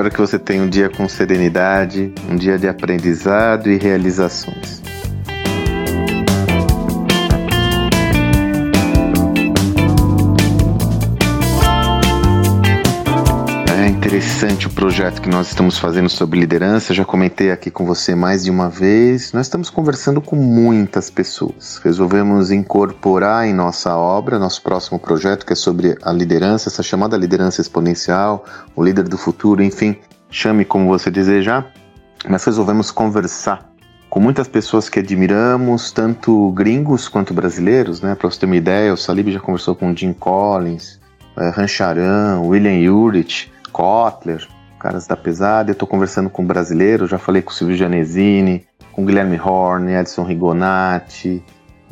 espero que você tenha um dia com serenidade, um dia de aprendizado e realizações. Interessante o projeto que nós estamos fazendo sobre liderança. Já comentei aqui com você mais de uma vez. Nós estamos conversando com muitas pessoas. Resolvemos incorporar em nossa obra, nosso próximo projeto, que é sobre a liderança, essa chamada liderança exponencial, o líder do futuro, enfim, chame como você desejar. Nós resolvemos conversar com muitas pessoas que admiramos, tanto gringos quanto brasileiros, né? Para você ter uma ideia, o Salib já conversou com Jim Collins, é, Rancharan, William Urich, Kotler, caras da pesada. Eu estou conversando com brasileiros, já falei com o Silvio Janesini, com Guilherme Horn, Edson Rigonati,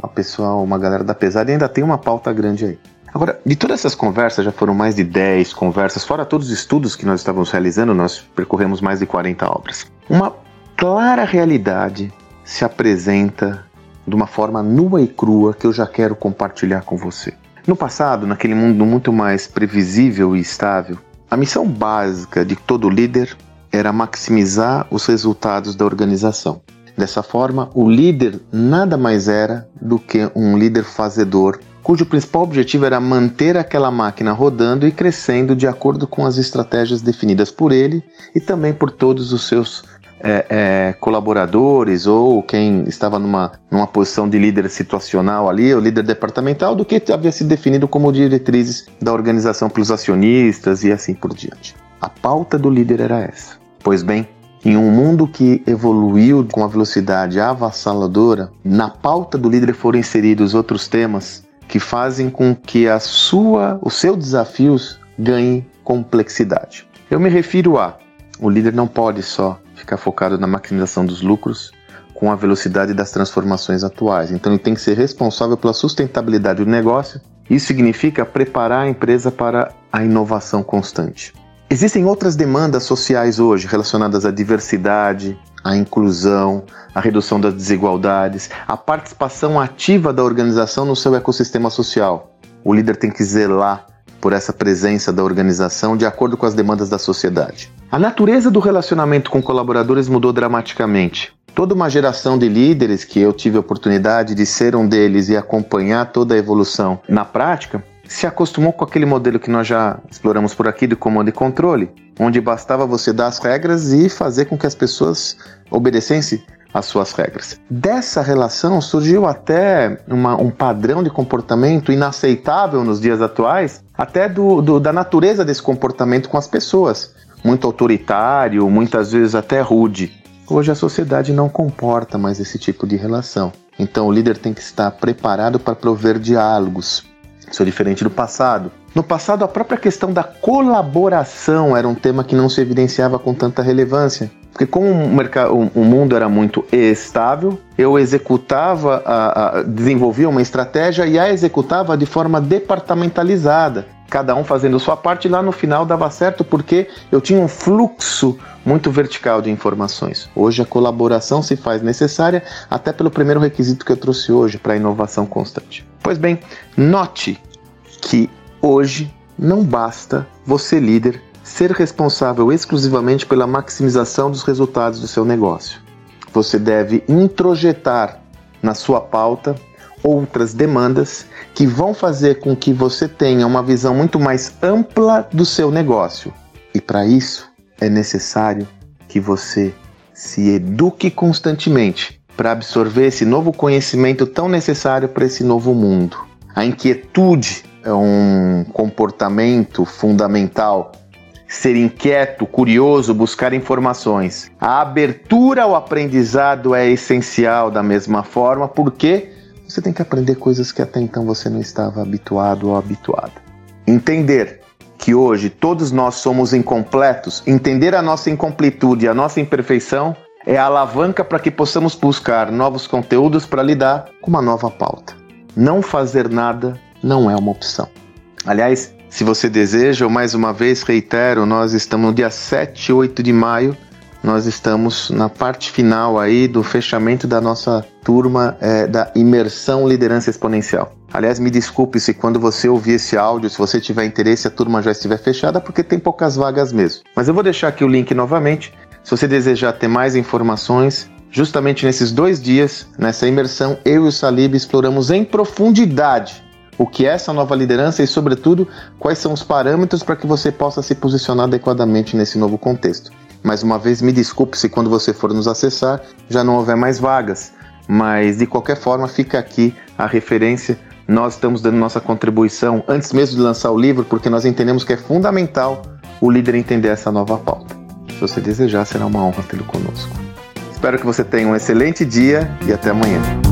uma pessoa, uma galera da pesada e ainda tem uma pauta grande aí. Agora, de todas essas conversas, já foram mais de 10 conversas, fora todos os estudos que nós estávamos realizando, nós percorremos mais de 40 obras. Uma clara realidade se apresenta de uma forma nua e crua que eu já quero compartilhar com você. No passado, naquele mundo muito mais previsível e estável, a missão básica de todo líder era maximizar os resultados da organização. Dessa forma, o líder nada mais era do que um líder fazedor, cujo principal objetivo era manter aquela máquina rodando e crescendo de acordo com as estratégias definidas por ele e também por todos os seus é, é, colaboradores ou quem estava numa, numa posição de líder situacional ali, o líder departamental, do que havia sido definido como diretrizes da organização pelos acionistas e assim por diante. A pauta do líder era essa. Pois bem, em um mundo que evoluiu com uma velocidade avassaladora, na pauta do líder foram inseridos outros temas que fazem com que a sua, os seus desafios ganhem complexidade. Eu me refiro a o líder não pode só ficar focado na maximização dos lucros com a velocidade das transformações atuais. Então ele tem que ser responsável pela sustentabilidade do negócio. Isso significa preparar a empresa para a inovação constante. Existem outras demandas sociais hoje relacionadas à diversidade, à inclusão, à redução das desigualdades, à participação ativa da organização no seu ecossistema social. O líder tem que zelar por essa presença da organização de acordo com as demandas da sociedade. A natureza do relacionamento com colaboradores mudou dramaticamente. Toda uma geração de líderes que eu tive a oportunidade de ser um deles e acompanhar toda a evolução na prática, se acostumou com aquele modelo que nós já exploramos por aqui de comando e controle, onde bastava você dar as regras e fazer com que as pessoas obedecessem as suas regras. Dessa relação surgiu até uma, um padrão de comportamento inaceitável nos dias atuais, até do, do, da natureza desse comportamento com as pessoas. Muito autoritário, muitas vezes até rude. Hoje a sociedade não comporta mais esse tipo de relação. Então o líder tem que estar preparado para prover diálogos. Isso é diferente do passado. No passado, a própria questão da colaboração era um tema que não se evidenciava com tanta relevância. Porque como o, mundo era muito estável, eu executava, a, a, desenvolvia uma estratégia e a executava de forma departamentalizada. Cada um fazendo sua parte, e lá no final dava certo porque eu tinha um fluxo muito vertical de informações. Hoje a colaboração se faz necessária, até pelo primeiro requisito que eu trouxe hoje para a inovação constante. Pois bem, note que hoje não basta você, líder, ser responsável exclusivamente pela maximização dos resultados do seu negócio. Você deve introjetar na sua pauta outras demandas que vão fazer com que você tenha uma visão muito mais ampla do seu negócio. E para isso é necessário que você se eduque constantemente para absorver esse novo conhecimento tão necessário para esse novo mundo. A inquietude é um comportamento fundamental ser inquieto, curioso, buscar informações. A abertura ao aprendizado é essencial da mesma forma, porque você tem que aprender coisas que até então você não estava habituado ou habituada. Entender que hoje todos nós somos incompletos, entender a nossa incompletude a nossa imperfeição é a alavanca para que possamos buscar novos conteúdos para lidar com uma nova pauta. Não fazer nada não é uma opção. Aliás, se você deseja, eu mais uma vez reitero, nós estamos no dia 7 e 8 de maio, nós estamos na parte final aí do fechamento da nossa turma é, da imersão liderança exponencial. Aliás, me desculpe se quando você ouvir esse áudio, se você tiver interesse, a turma já estiver fechada, porque tem poucas vagas mesmo. Mas eu vou deixar aqui o link novamente. Se você desejar ter mais informações, justamente nesses dois dias, nessa imersão, eu e o Salib exploramos em profundidade o que é essa nova liderança e, sobretudo, quais são os parâmetros para que você possa se posicionar adequadamente nesse novo contexto. Mais uma vez, me desculpe se quando você for nos acessar já não houver mais vagas, mas de qualquer forma fica aqui a referência. Nós estamos dando nossa contribuição antes mesmo de lançar o livro, porque nós entendemos que é fundamental o líder entender essa nova pauta. Se você desejar, será uma honra tê-lo conosco. Espero que você tenha um excelente dia e até amanhã.